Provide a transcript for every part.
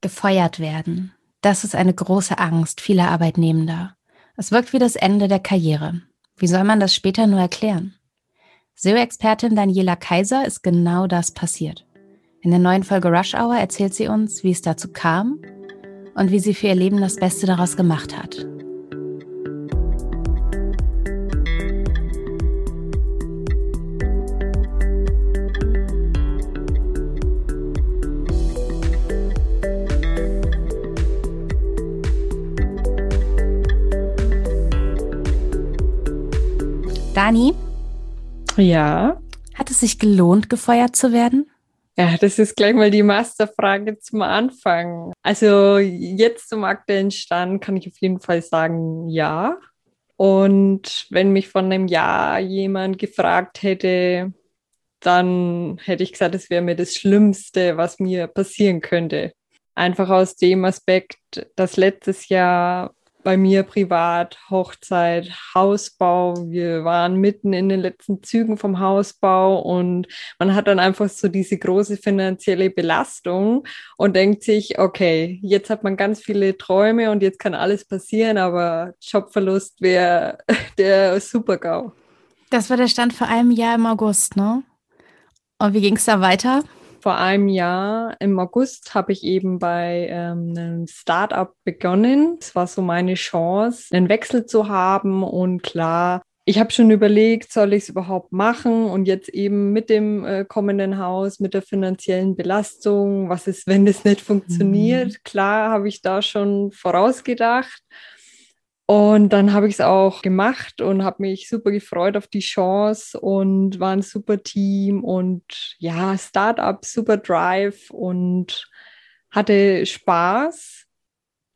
Gefeuert werden. Das ist eine große Angst vieler Arbeitnehmender. Es wirkt wie das Ende der Karriere. Wie soll man das später nur erklären? SEO-Expertin Daniela Kaiser ist genau das passiert. In der neuen Folge Rush Hour erzählt sie uns, wie es dazu kam und wie sie für ihr Leben das Beste daraus gemacht hat. Dani? Ja. Hat es sich gelohnt, gefeuert zu werden? Ja, das ist gleich mal die Masterfrage zum Anfang. Also jetzt zum aktuellen Stand kann ich auf jeden Fall sagen, ja. Und wenn mich von einem Jahr jemand gefragt hätte, dann hätte ich gesagt, es wäre mir das Schlimmste, was mir passieren könnte. Einfach aus dem Aspekt, dass letztes Jahr bei mir privat Hochzeit, Hausbau. Wir waren mitten in den letzten Zügen vom Hausbau und man hat dann einfach so diese große finanzielle Belastung und denkt sich, okay, jetzt hat man ganz viele Träume und jetzt kann alles passieren, aber Jobverlust wäre der Super-GAU. Das war der Stand vor einem Jahr im August, ne? Und wie ging es da weiter? Vor einem Jahr im August habe ich eben bei ähm, einem Startup begonnen. Es war so meine Chance, einen Wechsel zu haben und klar, ich habe schon überlegt, soll ich es überhaupt machen und jetzt eben mit dem äh, kommenden Haus, mit der finanziellen Belastung, was ist, wenn das nicht funktioniert? Mhm. Klar habe ich da schon vorausgedacht. Und dann habe ich es auch gemacht und habe mich super gefreut auf die Chance und war ein super Team und ja, Startup, super Drive und hatte Spaß.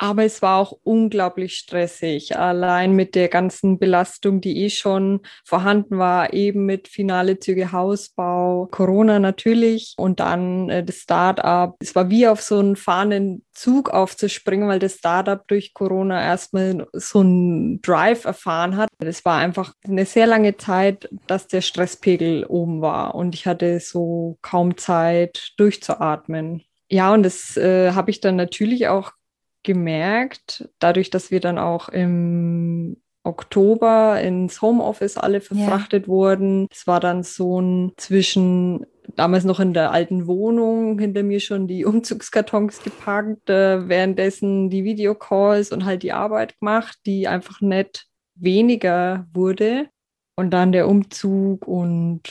Aber es war auch unglaublich stressig, allein mit der ganzen Belastung, die eh schon vorhanden war, eben mit finale Züge Hausbau, Corona natürlich und dann äh, das Startup. Es war wie auf so einen fahrenden Zug aufzuspringen, weil das Startup durch Corona erstmal so einen Drive erfahren hat. Es war einfach eine sehr lange Zeit, dass der Stresspegel oben war und ich hatte so kaum Zeit durchzuatmen. Ja, und das äh, habe ich dann natürlich auch gemerkt, dadurch, dass wir dann auch im Oktober ins Homeoffice alle verfrachtet ja. wurden. Es war dann so ein zwischen damals noch in der alten Wohnung, hinter mir schon die Umzugskartons gepackt, äh, währenddessen die Videocalls und halt die Arbeit gemacht, die einfach nicht weniger wurde. Und dann der Umzug und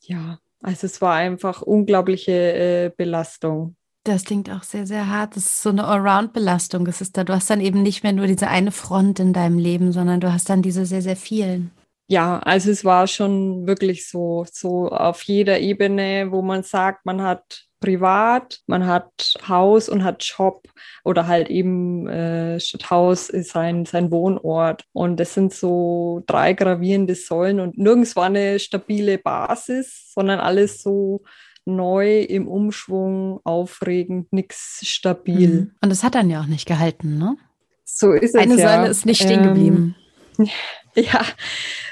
ja, also es war einfach unglaubliche äh, Belastung. Das klingt auch sehr, sehr hart. Das ist so eine Allround-Belastung. Es ist da, du hast dann eben nicht mehr nur diese eine Front in deinem Leben, sondern du hast dann diese sehr, sehr vielen. Ja, also es war schon wirklich so, so auf jeder Ebene, wo man sagt, man hat privat, man hat Haus und hat Job oder halt eben äh, Haus ist sein, sein Wohnort. Und das sind so drei gravierende Säulen und nirgends war eine stabile Basis, sondern alles so neu im Umschwung, aufregend, nichts stabil. Mhm. Und das hat dann ja auch nicht gehalten, ne? So ist es. Eine ja. Säule ist nicht stehen geblieben. Ähm, ja,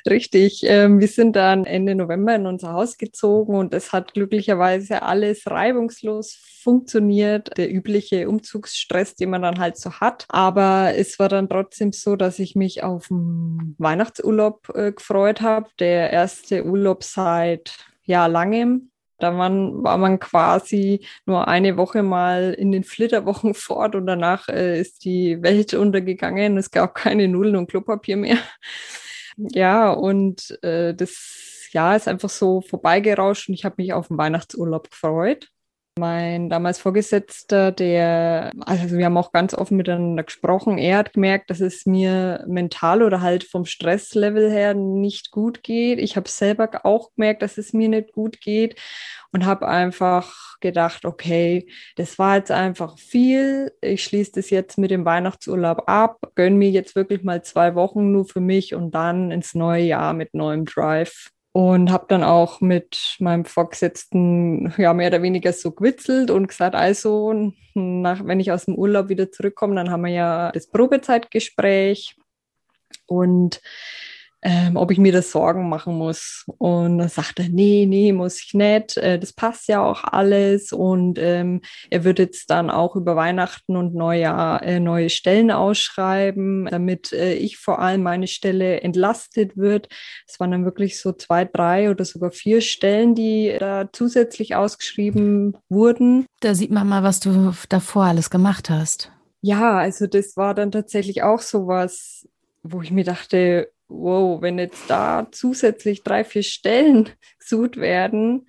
richtig. Ähm, wir sind dann Ende November in unser Haus gezogen und es hat glücklicherweise alles reibungslos funktioniert. Der übliche Umzugsstress, den man dann halt so hat. Aber es war dann trotzdem so, dass ich mich auf den Weihnachtsurlaub äh, gefreut habe. Der erste Urlaub seit ja langem da man, war man quasi nur eine Woche mal in den Flitterwochen fort und danach äh, ist die Welt untergegangen. Es gab keine Nudeln und Klopapier mehr. ja, und äh, das Jahr ist einfach so vorbeigerauscht und ich habe mich auf den Weihnachtsurlaub gefreut. Mein damals Vorgesetzter, der, also wir haben auch ganz offen miteinander gesprochen, er hat gemerkt, dass es mir mental oder halt vom Stresslevel her nicht gut geht. Ich habe selber auch gemerkt, dass es mir nicht gut geht und habe einfach gedacht, okay, das war jetzt einfach viel. Ich schließe das jetzt mit dem Weihnachtsurlaub ab, gönne mir jetzt wirklich mal zwei Wochen nur für mich und dann ins neue Jahr mit neuem Drive und habe dann auch mit meinem Vorgesetzten ja mehr oder weniger so gewitzelt und gesagt, also nach, wenn ich aus dem Urlaub wieder zurückkomme, dann haben wir ja das Probezeitgespräch. Und ähm, ob ich mir das Sorgen machen muss. Und dann sagt er, nee, nee, muss ich nicht. Äh, das passt ja auch alles. Und ähm, er wird jetzt dann auch über Weihnachten und Neujahr äh, neue Stellen ausschreiben, damit äh, ich vor allem meine Stelle entlastet wird. Es waren dann wirklich so zwei, drei oder sogar vier Stellen, die da zusätzlich ausgeschrieben wurden. Da sieht man mal, was du davor alles gemacht hast. Ja, also das war dann tatsächlich auch so was, wo ich mir dachte, wow, wenn jetzt da zusätzlich drei, vier Stellen gesucht werden,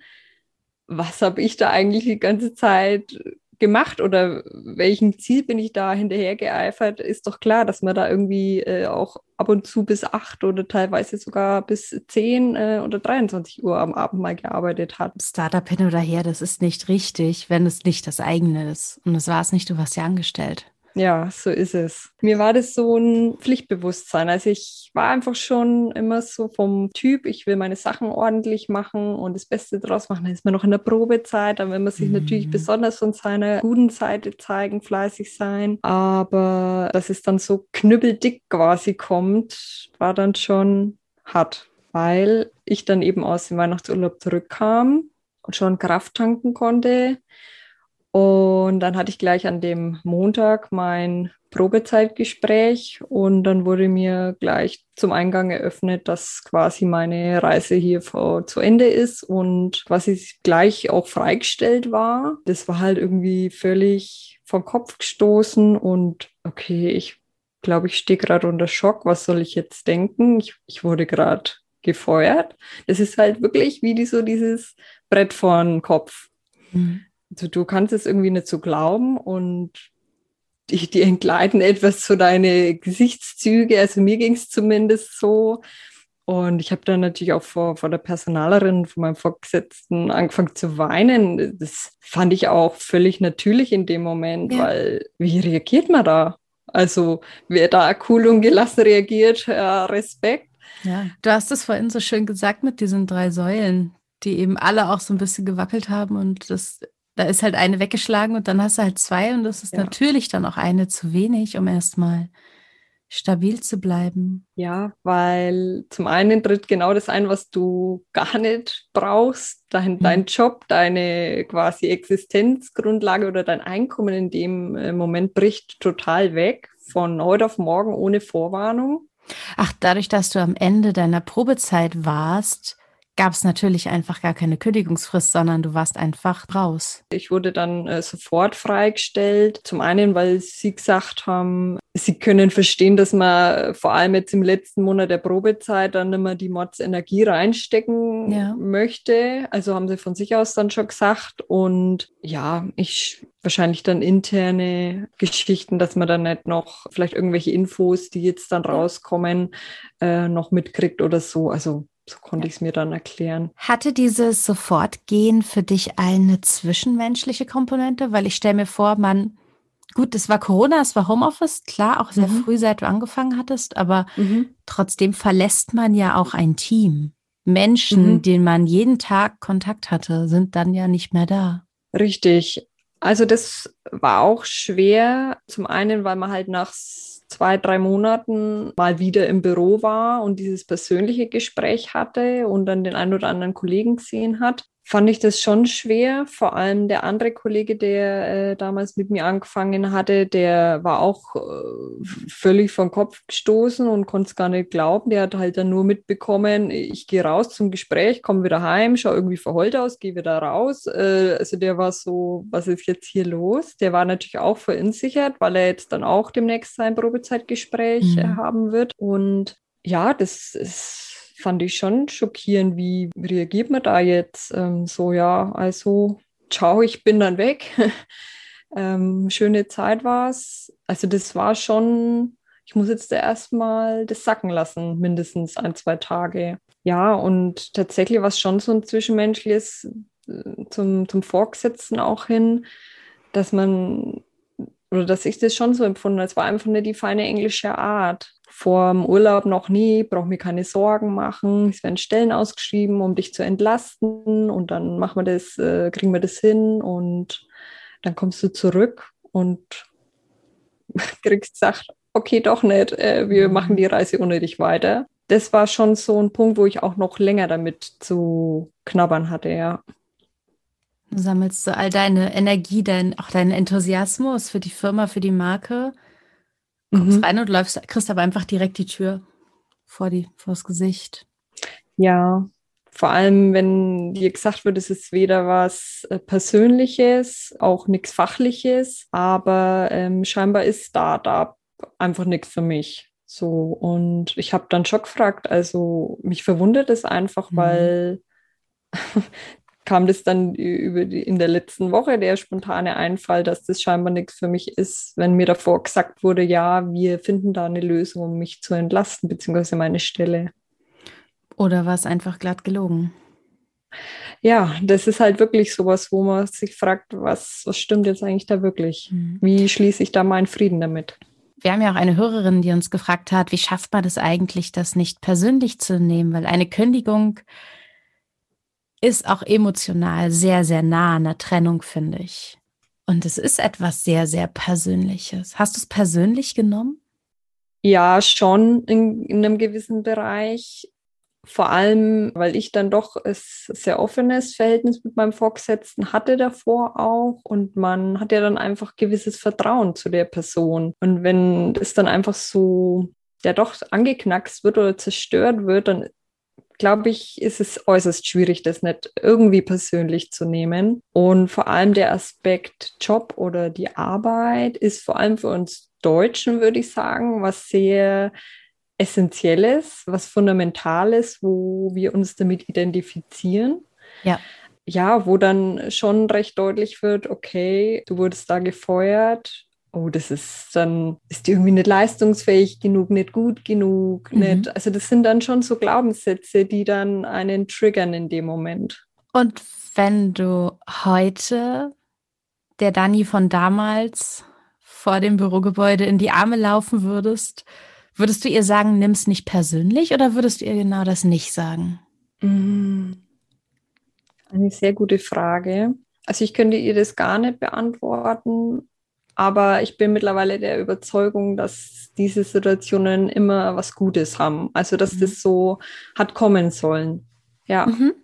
was habe ich da eigentlich die ganze Zeit gemacht oder welchem Ziel bin ich da hinterher geeifert, ist doch klar, dass man da irgendwie äh, auch ab und zu bis acht oder teilweise sogar bis zehn äh, oder 23 Uhr am Abend mal gearbeitet hat. Startup hin oder her, das ist nicht richtig, wenn es nicht das eigene ist. Und das war es nicht, du warst ja angestellt. Ja, so ist es. Mir war das so ein Pflichtbewusstsein. Also ich war einfach schon immer so vom Typ, ich will meine Sachen ordentlich machen und das Beste daraus machen. Dann ist man noch in der Probezeit, dann will man sich mhm. natürlich besonders von seiner guten Seite zeigen, fleißig sein. Aber dass es dann so knüppeldick quasi kommt, war dann schon hart, weil ich dann eben aus dem Weihnachtsurlaub zurückkam und schon Kraft tanken konnte und dann hatte ich gleich an dem Montag mein Probezeitgespräch und dann wurde mir gleich zum Eingang eröffnet, dass quasi meine Reise hier vor, zu Ende ist und quasi gleich auch freigestellt war. Das war halt irgendwie völlig vom Kopf gestoßen und okay, ich glaube, ich stehe gerade unter Schock. Was soll ich jetzt denken? Ich, ich wurde gerade gefeuert. Das ist halt wirklich wie die, so dieses Brett vor den Kopf. Mhm also du kannst es irgendwie nicht so glauben und die, die entgleiten etwas so deine Gesichtszüge. Also mir ging es zumindest so. Und ich habe dann natürlich auch vor, vor der Personalerin, von meinem Vorgesetzten angefangen zu weinen. Das fand ich auch völlig natürlich in dem Moment, ja. weil wie reagiert man da? Also wer da cool und gelassen reagiert, ja, Respekt. Ja, du hast es vorhin so schön gesagt mit diesen drei Säulen, die eben alle auch so ein bisschen gewackelt haben und das da ist halt eine weggeschlagen und dann hast du halt zwei und das ist ja. natürlich dann auch eine zu wenig, um erstmal stabil zu bleiben. Ja, weil zum einen tritt genau das ein, was du gar nicht brauchst, dein, mhm. dein Job, deine quasi Existenzgrundlage oder dein Einkommen in dem äh, Moment bricht total weg, von heute auf morgen ohne Vorwarnung. Ach, dadurch, dass du am Ende deiner Probezeit warst, gab es natürlich einfach gar keine Kündigungsfrist, sondern du warst einfach raus. Ich wurde dann äh, sofort freigestellt. Zum einen, weil sie gesagt haben, sie können verstehen, dass man vor allem jetzt im letzten Monat der Probezeit dann immer die Mordsenergie reinstecken ja. möchte. Also haben sie von sich aus dann schon gesagt. Und ja, ich wahrscheinlich dann interne Geschichten, dass man dann nicht noch vielleicht irgendwelche Infos, die jetzt dann rauskommen, äh, noch mitkriegt oder so. Also so konnte ich es mir dann erklären. Hatte dieses Sofortgehen für dich eine zwischenmenschliche Komponente? Weil ich stelle mir vor, man, gut, es war Corona, es war Homeoffice, klar, auch sehr mhm. früh, seit du angefangen hattest, aber mhm. trotzdem verlässt man ja auch ein Team. Menschen, mhm. denen man jeden Tag Kontakt hatte, sind dann ja nicht mehr da. Richtig. Also das war auch schwer. Zum einen, weil man halt nach zwei, drei Monaten mal wieder im Büro war und dieses persönliche Gespräch hatte und dann den einen oder anderen Kollegen gesehen hat fand ich das schon schwer. Vor allem der andere Kollege, der äh, damals mit mir angefangen hatte, der war auch äh, völlig vom Kopf gestoßen und konnte es gar nicht glauben. Der hat halt dann nur mitbekommen, ich gehe raus zum Gespräch, komme wieder heim, schaue irgendwie verheult aus, gehe wieder raus. Äh, also der war so, was ist jetzt hier los? Der war natürlich auch verunsichert, weil er jetzt dann auch demnächst sein Probezeitgespräch mhm. haben wird. Und ja, das ist fand ich schon schockierend. Wie reagiert man da jetzt? Ähm, so, ja, also, ciao, ich bin dann weg. ähm, schöne Zeit war es. Also, das war schon, ich muss jetzt erstmal das sacken lassen, mindestens ein, zwei Tage. Ja, und tatsächlich war es schon so ein zwischenmenschliches äh, zum, zum Vorgesetzten auch hin, dass man, oder dass ich das schon so empfunden habe, es war einfach nicht die feine englische Art vor dem Urlaub noch nie, brauche mir keine Sorgen machen. Es werden Stellen ausgeschrieben, um dich zu entlasten und dann machen wir das, äh, kriegen wir das hin und dann kommst du zurück und kriegst gesagt, okay, doch nicht, äh, wir mhm. machen die Reise ohne dich weiter. das war schon so ein Punkt, wo ich auch noch länger damit zu knabbern hatte, ja. Du sammelst all deine Energie, dein, auch deinen Enthusiasmus für die Firma, für die Marke, kommst mhm. rein und läufst, kriegst aber einfach direkt die Tür vor die, vors Gesicht. Ja, vor allem, wenn dir gesagt wird, es ist weder was äh, Persönliches, auch nichts Fachliches, aber ähm, scheinbar ist Startup einfach nichts für mich. So, und ich habe dann schon gefragt, also mich verwundert es einfach, mhm. weil kam das dann über die, in der letzten Woche der spontane Einfall, dass das scheinbar nichts für mich ist, wenn mir davor gesagt wurde, ja, wir finden da eine Lösung, um mich zu entlasten, beziehungsweise meine Stelle. Oder war es einfach glatt gelogen? Ja, das ist halt wirklich sowas, wo man sich fragt, was, was stimmt jetzt eigentlich da wirklich? Mhm. Wie schließe ich da meinen Frieden damit? Wir haben ja auch eine Hörerin, die uns gefragt hat, wie schafft man das eigentlich, das nicht persönlich zu nehmen? Weil eine Kündigung ist auch emotional sehr, sehr nah an der Trennung, finde ich. Und es ist etwas sehr, sehr Persönliches. Hast du es persönlich genommen? Ja, schon in, in einem gewissen Bereich. Vor allem, weil ich dann doch ein sehr offenes Verhältnis mit meinem Vorgesetzten hatte davor auch. Und man hat ja dann einfach gewisses Vertrauen zu der Person. Und wenn es dann einfach so, ja doch angeknackst wird oder zerstört wird, dann glaube ich, ist es äußerst schwierig, das nicht irgendwie persönlich zu nehmen. Und vor allem der Aspekt Job oder die Arbeit ist vor allem für uns Deutschen, würde ich sagen, was sehr Essentielles, was Fundamentales, wo wir uns damit identifizieren. Ja. Ja, wo dann schon recht deutlich wird, okay, du wurdest da gefeuert, oh, das ist dann, ist die irgendwie nicht leistungsfähig genug, nicht gut genug, mhm. nicht. Also das sind dann schon so Glaubenssätze, die dann einen triggern in dem Moment. Und wenn du heute der Dani von damals vor dem Bürogebäude in die Arme laufen würdest, würdest du ihr sagen, nimm es nicht persönlich oder würdest du ihr genau das nicht sagen? Mhm. Eine sehr gute Frage. Also ich könnte ihr das gar nicht beantworten, aber ich bin mittlerweile der Überzeugung, dass diese Situationen immer was Gutes haben. Also, dass mhm. das so hat kommen sollen. Ja. Mhm.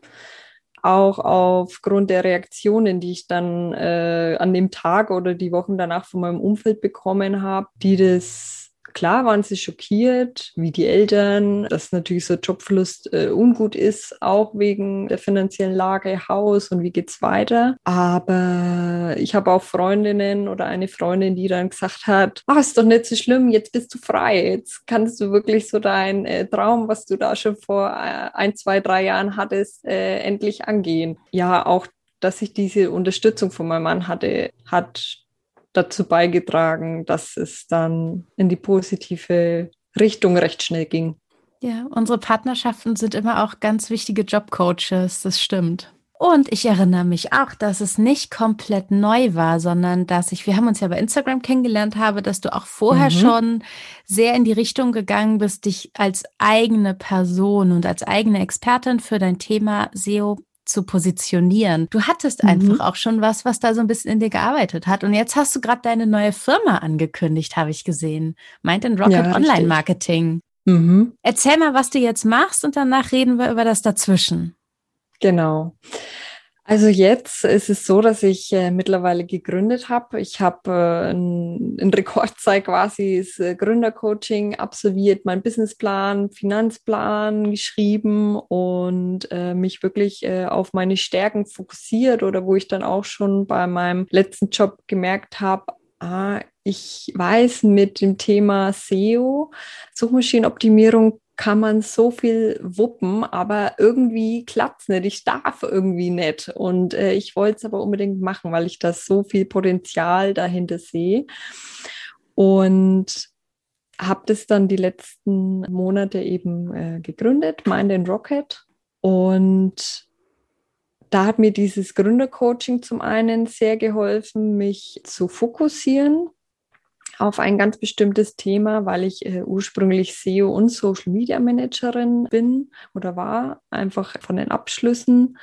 Auch aufgrund der Reaktionen, die ich dann äh, an dem Tag oder die Wochen danach von meinem Umfeld bekommen habe, die das Klar waren sie schockiert, wie die Eltern, dass natürlich so Jobverlust äh, ungut ist, auch wegen der finanziellen Lage, Haus und wie geht's weiter. Aber ich habe auch Freundinnen oder eine Freundin, die dann gesagt hat, ach, ist doch nicht so schlimm, jetzt bist du frei, jetzt kannst du wirklich so dein äh, Traum, was du da schon vor äh, ein, zwei, drei Jahren hattest, äh, endlich angehen. Ja, auch dass ich diese Unterstützung von meinem Mann hatte, hat dazu beigetragen, dass es dann in die positive Richtung recht schnell ging. Ja, unsere Partnerschaften sind immer auch ganz wichtige Jobcoaches, das stimmt. Und ich erinnere mich auch, dass es nicht komplett neu war, sondern dass ich, wir haben uns ja bei Instagram kennengelernt habe, dass du auch vorher mhm. schon sehr in die Richtung gegangen bist, dich als eigene Person und als eigene Expertin für dein Thema SEO zu positionieren. Du hattest mhm. einfach auch schon was, was da so ein bisschen in dir gearbeitet hat. Und jetzt hast du gerade deine neue Firma angekündigt, habe ich gesehen. Meint in Rocket ja, Online Marketing. Mhm. Erzähl mal, was du jetzt machst und danach reden wir über das dazwischen. Genau. Also jetzt ist es so, dass ich äh, mittlerweile gegründet habe. Ich habe äh, in, Rekordzeit quasi das äh, Gründercoaching absolviert, meinen Businessplan, Finanzplan geschrieben und äh, mich wirklich äh, auf meine Stärken fokussiert oder wo ich dann auch schon bei meinem letzten Job gemerkt habe, ah, ich weiß mit dem Thema SEO, Suchmaschinenoptimierung, kann man so viel wuppen, aber irgendwie klappt es nicht. Ich darf irgendwie nicht. Und äh, ich wollte es aber unbedingt machen, weil ich da so viel Potenzial dahinter sehe. Und habe das dann die letzten Monate eben äh, gegründet, Mind and Rocket. Und da hat mir dieses Gründercoaching zum einen sehr geholfen, mich zu fokussieren, auf ein ganz bestimmtes Thema, weil ich äh, ursprünglich SEO und Social Media Managerin bin oder war, einfach von den Abschlüssen.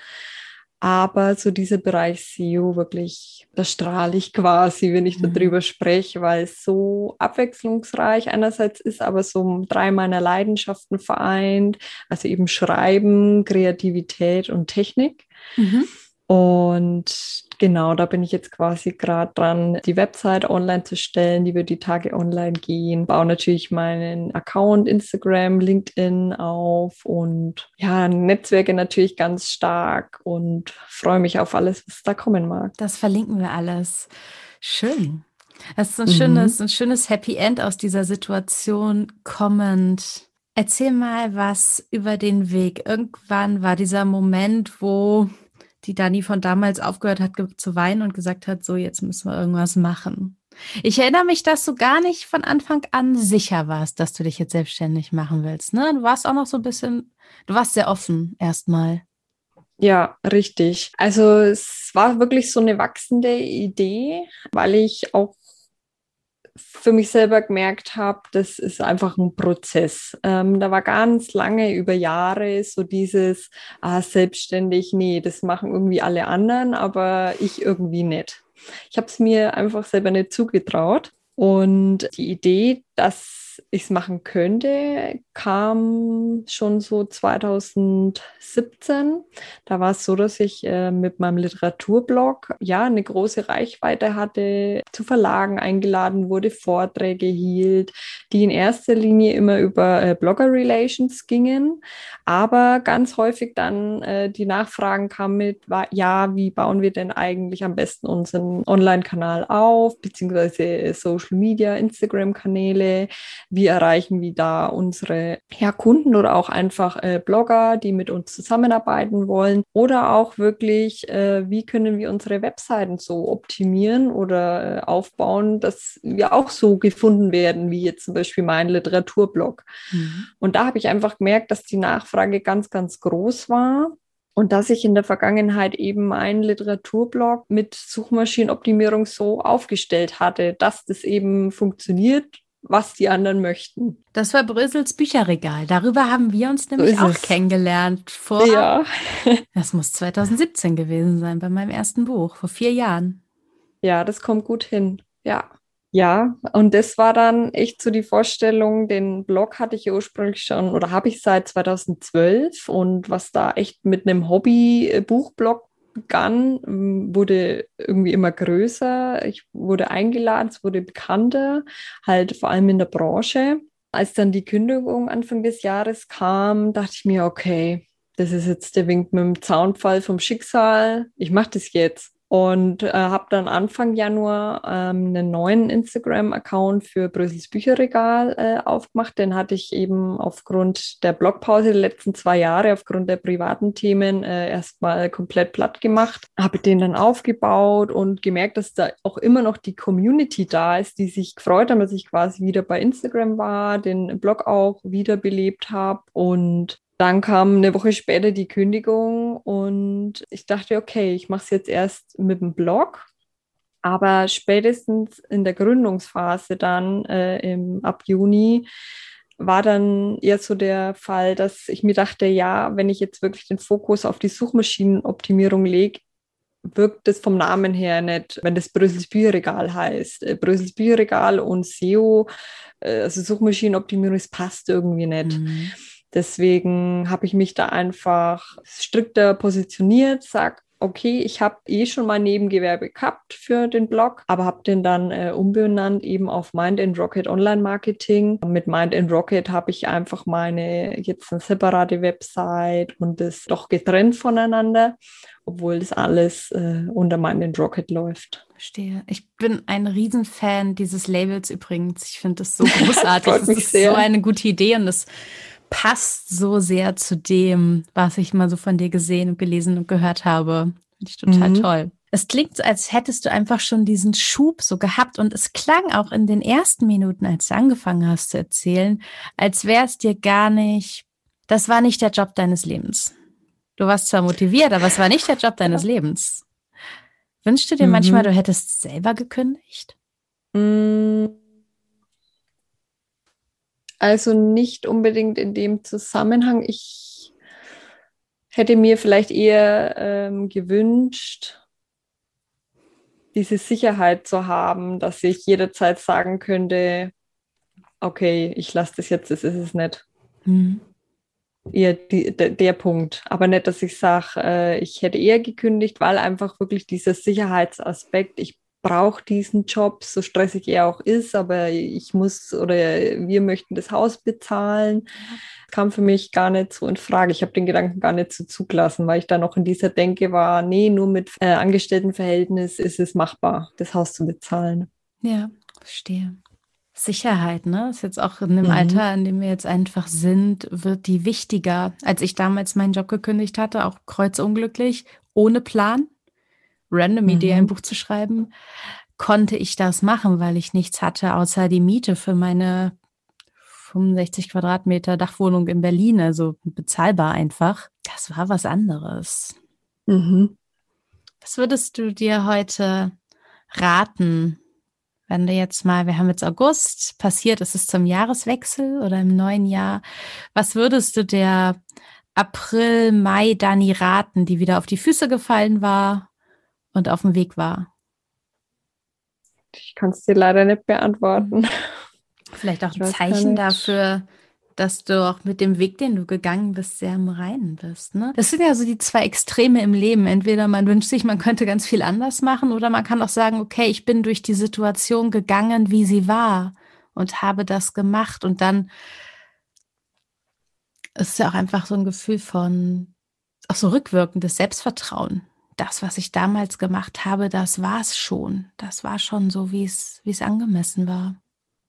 Aber so dieser Bereich SEO wirklich, da strahle ich quasi, wenn ich mhm. darüber spreche, weil es so abwechslungsreich einerseits ist, aber so drei meiner Leidenschaften vereint. Also eben Schreiben, Kreativität und Technik. Mhm. Und genau, da bin ich jetzt quasi gerade dran, die Website online zu stellen. Die wird die Tage online gehen. Baue natürlich meinen Account, Instagram, LinkedIn auf und ja, Netzwerke natürlich ganz stark und freue mich auf alles, was da kommen mag. Das verlinken wir alles. Schön. Das ist ein schönes, mhm. ein schönes Happy End aus dieser Situation kommend. Erzähl mal was über den Weg. Irgendwann war dieser Moment, wo die Dani von damals aufgehört hat zu weinen und gesagt hat, so jetzt müssen wir irgendwas machen. Ich erinnere mich, dass du gar nicht von Anfang an sicher warst, dass du dich jetzt selbstständig machen willst. Ne? Du warst auch noch so ein bisschen, du warst sehr offen erstmal. Ja, richtig. Also es war wirklich so eine wachsende Idee, weil ich auch für mich selber gemerkt habe, das ist einfach ein Prozess. Ähm, da war ganz lange über Jahre so dieses ah, selbstständig, nee, das machen irgendwie alle anderen, aber ich irgendwie nicht. Ich habe es mir einfach selber nicht zugetraut. Und die Idee, dass ich es machen könnte, kam schon so 2017. Da war es so, dass ich äh, mit meinem Literaturblog ja eine große Reichweite hatte, zu Verlagen eingeladen wurde, Vorträge hielt, die in erster Linie immer über äh, Blogger Relations gingen, aber ganz häufig dann äh, die Nachfragen kamen mit, war, ja, wie bauen wir denn eigentlich am besten unseren Online-Kanal auf, beziehungsweise Social Media, Wie erreichen wir da unsere ja, Kunden oder auch einfach äh, Blogger, die mit uns zusammenarbeiten wollen oder auch wirklich, äh, wie können wir unsere Webseiten so optimieren oder äh, aufbauen, dass wir auch so gefunden werden, wie jetzt zum Beispiel mein Literaturblog. Mhm. Und da habe ich einfach gemerkt, dass die Nachfrage ganz, ganz groß war. Und dass ich in der Vergangenheit eben einen Literaturblog mit Suchmaschinenoptimierung so aufgestellt hatte, dass das eben funktioniert was die anderen möchten. Das war Brösels Bücherregal. Darüber haben wir uns nämlich so auch es. kennengelernt. Vor, ja. das muss 2017 gewesen sein, bei meinem ersten Buch, vor vier Jahren. Ja, das kommt gut hin. Ja. Ja, und das war dann echt so die Vorstellung, den Blog hatte ich ja ursprünglich schon oder habe ich seit 2012 und was da echt mit einem Hobby-Buchblog begann, ähm, wurde irgendwie immer größer. Ich wurde eingeladen, es wurde bekannter, halt vor allem in der Branche. Als dann die Kündigung Anfang des Jahres kam, dachte ich mir, okay, das ist jetzt der Wink mit dem Zaunfall vom Schicksal. Ich mache das jetzt und äh, habe dann Anfang Januar ähm, einen neuen Instagram-Account für Brüssels Bücherregal äh, aufgemacht. Den hatte ich eben aufgrund der Blogpause der letzten zwei Jahre, aufgrund der privaten Themen äh, erstmal komplett platt gemacht. Habe den dann aufgebaut und gemerkt, dass da auch immer noch die Community da ist, die sich gefreut haben, dass ich quasi wieder bei Instagram war, den Blog auch wiederbelebt habe und dann kam eine Woche später die Kündigung und ich dachte, okay, ich mache es jetzt erst mit dem Blog. Aber spätestens in der Gründungsphase dann äh, im, ab Juni war dann eher so der Fall, dass ich mir dachte, ja, wenn ich jetzt wirklich den Fokus auf die Suchmaschinenoptimierung lege, wirkt es vom Namen her nicht, wenn das Brüssels Bücherregal heißt. Äh, Brüssels Bücherregal und SEO, äh, also Suchmaschinenoptimierung, es passt irgendwie nicht. Mhm. Deswegen habe ich mich da einfach strikter positioniert, sag, okay, ich habe eh schon mal Nebengewerbe gehabt für den Blog, aber habe den dann äh, umbenannt eben auf Mind and Rocket Online Marketing. Mit Mind and Rocket habe ich einfach meine jetzt eine separate Website und das doch getrennt voneinander, obwohl das alles äh, unter Mind and Rocket läuft. Verstehe. Ich bin ein Riesenfan dieses Labels übrigens. Ich finde das so großartig. das ist sehr. so eine gute Idee und das passt so sehr zu dem, was ich mal so von dir gesehen und gelesen und gehört habe. Finde ich total mhm. toll. Es klingt so, als hättest du einfach schon diesen Schub so gehabt und es klang auch in den ersten Minuten, als du angefangen hast zu erzählen, als wäre es dir gar nicht, das war nicht der Job deines Lebens. Du warst zwar motiviert, aber es war nicht der Job deines Lebens. Wünschst du dir mhm. manchmal, du hättest selber gekündigt? Mhm. Also nicht unbedingt in dem Zusammenhang. Ich hätte mir vielleicht eher ähm, gewünscht, diese Sicherheit zu haben, dass ich jederzeit sagen könnte, okay, ich lasse das jetzt, das ist es nicht. Mhm. Eher die, der, der, Punkt. Aber nicht, dass ich sage, äh, ich hätte eher gekündigt, weil einfach wirklich dieser Sicherheitsaspekt, ich brauche diesen Job, so stressig er auch ist, aber ich muss oder wir möchten das Haus bezahlen. Kam für mich gar nicht so in Frage. Ich habe den Gedanken gar nicht so zugelassen, weil ich da noch in dieser Denke war, nee, nur mit äh, Angestelltenverhältnis ist es machbar, das Haus zu bezahlen. Ja, verstehe. Sicherheit, ne? Ist jetzt auch in dem mhm. Alter, in dem wir jetzt einfach sind, wird die wichtiger. Als ich damals meinen Job gekündigt hatte, auch kreuzunglücklich, ohne Plan, random mhm. Idee, ein Buch zu schreiben, konnte ich das machen, weil ich nichts hatte, außer die Miete für meine 65 Quadratmeter Dachwohnung in Berlin, also bezahlbar einfach. Das war was anderes. Mhm. Was würdest du dir heute raten, wenn du jetzt mal, wir haben jetzt August, passiert ist es zum Jahreswechsel oder im neuen Jahr, was würdest du der April, Mai Dani raten, die wieder auf die Füße gefallen war und auf dem Weg war? Ich kann es dir leider nicht beantworten. Vielleicht auch ein Zeichen dafür, dass du auch mit dem Weg, den du gegangen bist, sehr im Reinen bist. Ne? Das sind ja so die zwei Extreme im Leben. Entweder man wünscht sich, man könnte ganz viel anders machen, oder man kann auch sagen, okay, ich bin durch die Situation gegangen, wie sie war und habe das gemacht. Und dann ist es ja auch einfach so ein Gefühl von, auch so rückwirkendes Selbstvertrauen. Das, was ich damals gemacht habe, das war es schon. Das war schon so, wie es, angemessen war.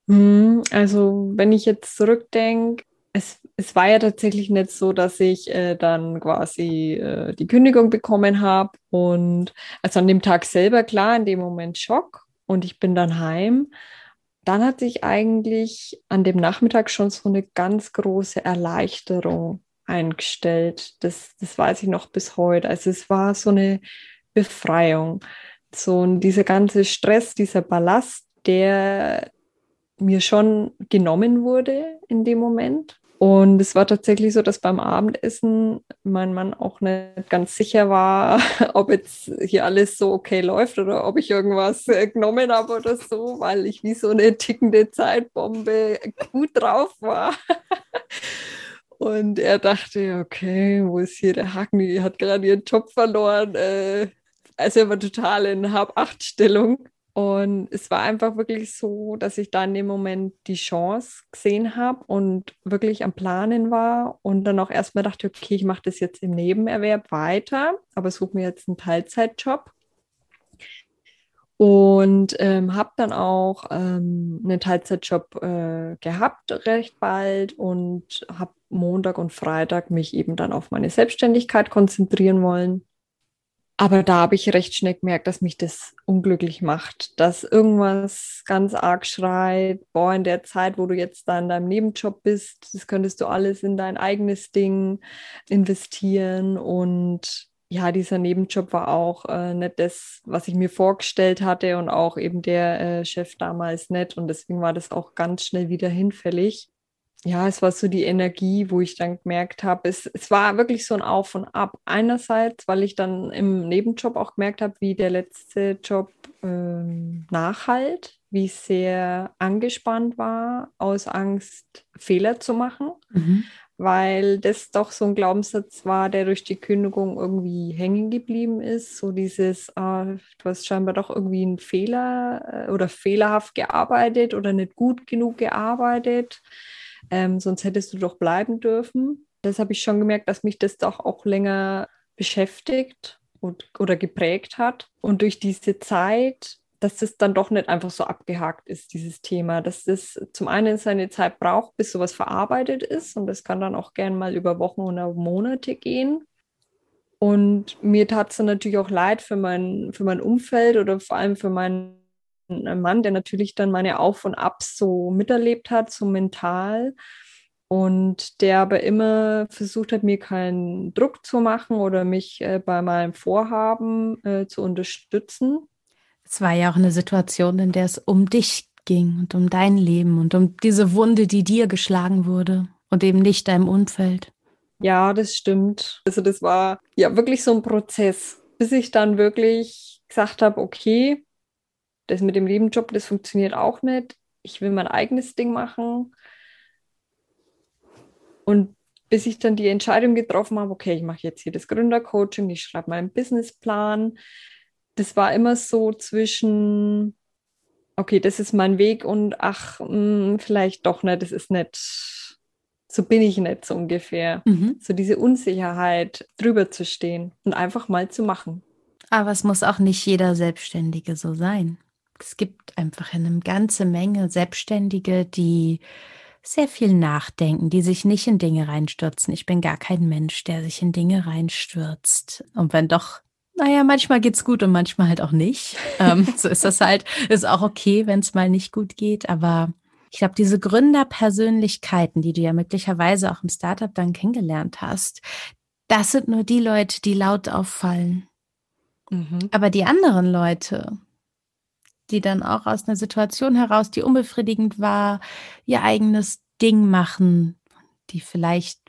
Mhm, also wenn ich jetzt zurückdenke, es, es war ja tatsächlich nicht so, dass ich äh, dann quasi äh, die Kündigung bekommen habe und also an dem Tag selber klar, in dem Moment Schock und ich bin dann heim. Dann hat sich eigentlich an dem Nachmittag schon so eine ganz große Erleichterung eingestellt. Das, das weiß ich noch bis heute. Also es war so eine Befreiung. So und dieser ganze Stress, dieser Ballast, der mir schon genommen wurde in dem Moment. Und es war tatsächlich so, dass beim Abendessen mein Mann auch nicht ganz sicher war, ob jetzt hier alles so okay läuft oder ob ich irgendwas äh, genommen habe oder so, weil ich wie so eine tickende Zeitbombe gut drauf war. Und er dachte, okay, wo ist hier der Haken? Die hat gerade ihren Job verloren. Äh, also er war total in Hab-Acht-Stellung. Und es war einfach wirklich so, dass ich da in dem Moment die Chance gesehen habe und wirklich am Planen war und dann auch erstmal dachte, okay, ich mache das jetzt im Nebenerwerb weiter, aber suche mir jetzt einen Teilzeitjob. Und ähm, habe dann auch ähm, einen Teilzeitjob äh, gehabt recht bald und habe Montag und Freitag mich eben dann auf meine Selbstständigkeit konzentrieren wollen. Aber da habe ich recht schnell gemerkt, dass mich das unglücklich macht, dass irgendwas ganz arg schreit, boah, in der Zeit, wo du jetzt da in deinem Nebenjob bist, das könntest du alles in dein eigenes Ding investieren. Und ja, dieser Nebenjob war auch äh, nicht das, was ich mir vorgestellt hatte und auch eben der äh, Chef damals nicht. Und deswegen war das auch ganz schnell wieder hinfällig ja, es war so die Energie, wo ich dann gemerkt habe, es, es war wirklich so ein Auf und Ab. Einerseits, weil ich dann im Nebenjob auch gemerkt habe, wie der letzte Job ähm, nachhalt, wie sehr angespannt war, aus Angst, Fehler zu machen, mhm. weil das doch so ein Glaubenssatz war, der durch die Kündigung irgendwie hängen geblieben ist. So dieses, äh, du hast scheinbar doch irgendwie einen Fehler äh, oder fehlerhaft gearbeitet oder nicht gut genug gearbeitet ähm, sonst hättest du doch bleiben dürfen. Das habe ich schon gemerkt, dass mich das doch auch länger beschäftigt und, oder geprägt hat. Und durch diese Zeit, dass das dann doch nicht einfach so abgehakt ist, dieses Thema, dass das zum einen seine Zeit braucht, bis sowas verarbeitet ist. Und das kann dann auch gern mal über Wochen oder Monate gehen. Und mir tat es dann natürlich auch leid für mein, für mein Umfeld oder vor allem für meinen ein Mann, der natürlich dann meine Auf und Abs so miterlebt hat, so mental. Und der aber immer versucht hat, mir keinen Druck zu machen oder mich äh, bei meinem Vorhaben äh, zu unterstützen. Es war ja auch eine Situation, in der es um dich ging und um dein Leben und um diese Wunde, die dir geschlagen wurde und eben nicht deinem Umfeld. Ja, das stimmt. Also das war ja wirklich so ein Prozess, bis ich dann wirklich gesagt habe, okay, das mit dem Nebenjob, das funktioniert auch nicht. Ich will mein eigenes Ding machen. Und bis ich dann die Entscheidung getroffen habe, okay, ich mache jetzt hier das Gründercoaching, ich schreibe meinen Businessplan. Das war immer so zwischen, okay, das ist mein Weg und ach, mh, hm, vielleicht doch nicht, das ist nicht, so bin ich nicht so ungefähr. Mhm. So diese Unsicherheit, drüber zu stehen und einfach mal zu machen. Aber es muss auch nicht jeder Selbstständige so sein. Es gibt einfach eine ganze Menge Selbstständige, die sehr viel nachdenken, die sich nicht in Dinge reinstürzen. Ich bin gar kein Mensch, der sich in Dinge reinstürzt. Und wenn doch, naja, manchmal geht's gut und manchmal halt auch nicht. ähm, so ist das halt. Ist auch okay, wenn es mal nicht gut geht. Aber ich glaube, diese Gründerpersönlichkeiten, die du ja möglicherweise auch im Startup dann kennengelernt hast, das sind nur die Leute, die laut auffallen. Mhm. Aber die anderen Leute, die dann auch aus einer Situation heraus, die unbefriedigend war, ihr eigenes Ding machen, die vielleicht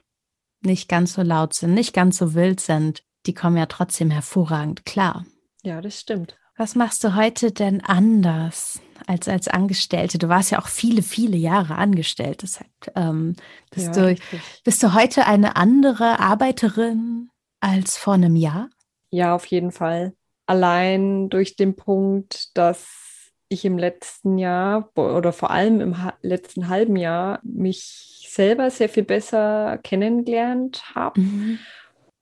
nicht ganz so laut sind, nicht ganz so wild sind, die kommen ja trotzdem hervorragend klar. Ja, das stimmt. Was machst du heute denn anders als als Angestellte? Du warst ja auch viele, viele Jahre angestellt. Deshalb ähm, bist, ja, du, bist du heute eine andere Arbeiterin als vor einem Jahr? Ja, auf jeden Fall. Allein durch den Punkt, dass ich im letzten Jahr oder vor allem im letzten halben Jahr mich selber sehr viel besser kennengelernt habe. Mhm.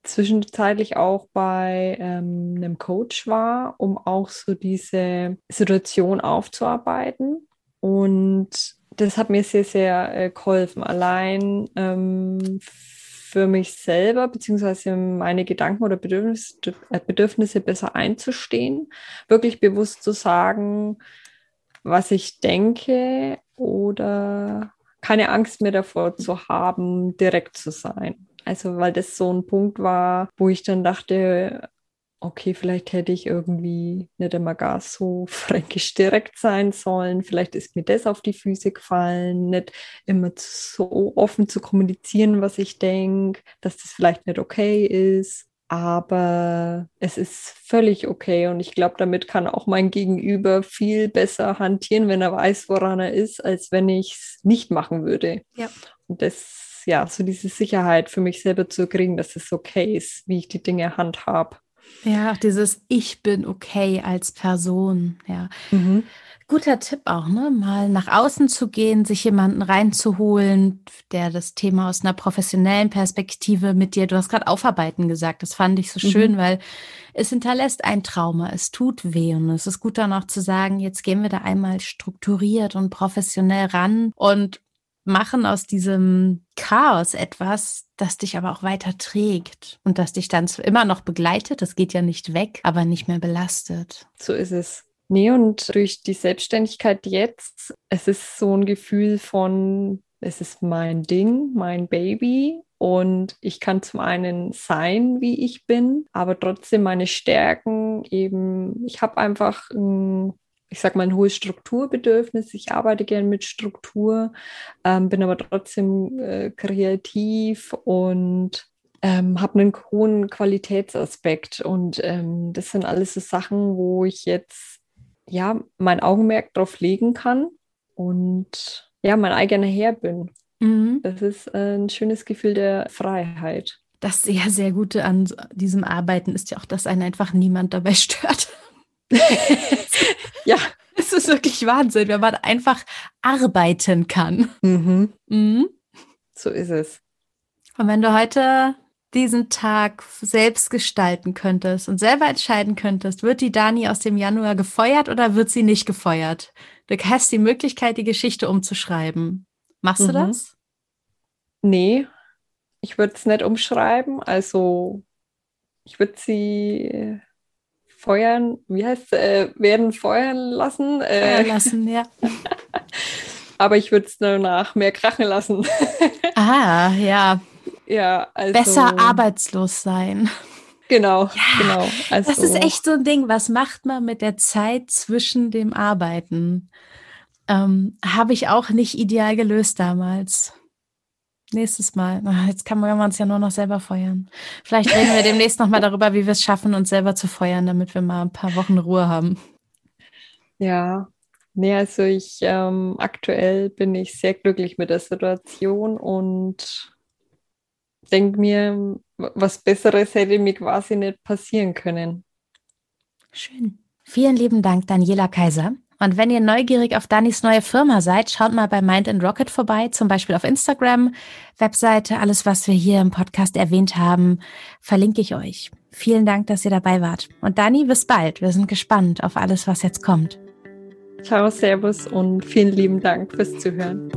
Zwischenzeitlich auch bei ähm, einem Coach war, um auch so diese Situation aufzuarbeiten. Und das hat mir sehr, sehr äh, geholfen. Allein ähm, für mich selber, beziehungsweise meine Gedanken oder Bedürfnisse, äh, Bedürfnisse besser einzustehen, wirklich bewusst zu sagen, was ich denke oder keine Angst mehr davor zu haben, direkt zu sein. Also weil das so ein Punkt war, wo ich dann dachte, okay, vielleicht hätte ich irgendwie nicht immer gar so fränkisch direkt sein sollen. Vielleicht ist mir das auf die Füße gefallen, nicht immer so offen zu kommunizieren, was ich denke, dass das vielleicht nicht okay ist. Aber es ist völlig okay und ich glaube, damit kann auch mein Gegenüber viel besser hantieren, wenn er weiß, woran er ist, als wenn ich es nicht machen würde. Ja. Und das, ja, so diese Sicherheit für mich selber zu kriegen, dass es okay ist, wie ich die Dinge handhabe. Ja, auch dieses Ich bin okay als Person, ja. Mhm. Guter Tipp auch, ne? Mal nach außen zu gehen, sich jemanden reinzuholen, der das Thema aus einer professionellen Perspektive mit dir, du hast gerade aufarbeiten gesagt, das fand ich so mhm. schön, weil es hinterlässt ein Trauma, es tut weh und es ist gut dann auch zu sagen, jetzt gehen wir da einmal strukturiert und professionell ran und machen aus diesem Chaos etwas, das dich aber auch weiter trägt und das dich dann immer noch begleitet. Das geht ja nicht weg, aber nicht mehr belastet. So ist es. Nee, und durch die Selbstständigkeit jetzt, es ist so ein Gefühl von, es ist mein Ding, mein Baby. Und ich kann zum einen sein, wie ich bin, aber trotzdem meine Stärken eben, ich habe einfach ein ich sag mal, ein hohes Strukturbedürfnis. Ich arbeite gern mit Struktur, ähm, bin aber trotzdem äh, kreativ und ähm, habe einen hohen Qualitätsaspekt. Und ähm, das sind alles so Sachen, wo ich jetzt ja mein Augenmerk drauf legen kann und ja, mein eigener Herr bin. Mhm. Das ist äh, ein schönes Gefühl der Freiheit. Das sehr, sehr Gute an diesem Arbeiten ist ja auch, dass einen einfach niemand dabei stört. ja. Es ist wirklich Wahnsinn, wenn man einfach arbeiten kann. Mhm. Mhm. So ist es. Und wenn du heute diesen Tag selbst gestalten könntest und selber entscheiden könntest, wird die Dani aus dem Januar gefeuert oder wird sie nicht gefeuert? Du hast die Möglichkeit, die Geschichte umzuschreiben. Machst mhm. du das? Nee, ich würde es nicht umschreiben. Also ich würde sie feuern, wie heißt äh, werden feuern lassen? Äh, feuern lassen, ja. Aber ich würde es danach mehr krachen lassen. ah, ja. Ja, also. Besser arbeitslos sein. Genau, ja, genau. Also, das ist echt so ein Ding. Was macht man mit der Zeit zwischen dem Arbeiten? Ähm, Habe ich auch nicht ideal gelöst damals. Nächstes Mal. Ach, jetzt kann man uns ja nur noch selber feuern. Vielleicht reden wir demnächst nochmal darüber, wie wir es schaffen, uns selber zu feuern, damit wir mal ein paar Wochen Ruhe haben. Ja, nee, also ich ähm, aktuell bin ich sehr glücklich mit der Situation und denke mir, was Besseres hätte mir quasi nicht passieren können. Schön. Vielen lieben Dank, Daniela Kaiser. Und wenn ihr neugierig auf Danis neue Firma seid, schaut mal bei Mind and Rocket vorbei, zum Beispiel auf Instagram, Webseite, alles, was wir hier im Podcast erwähnt haben, verlinke ich euch. Vielen Dank, dass ihr dabei wart. Und Dani, bis bald. Wir sind gespannt auf alles, was jetzt kommt. Ciao, Servus und vielen lieben Dank fürs Zuhören.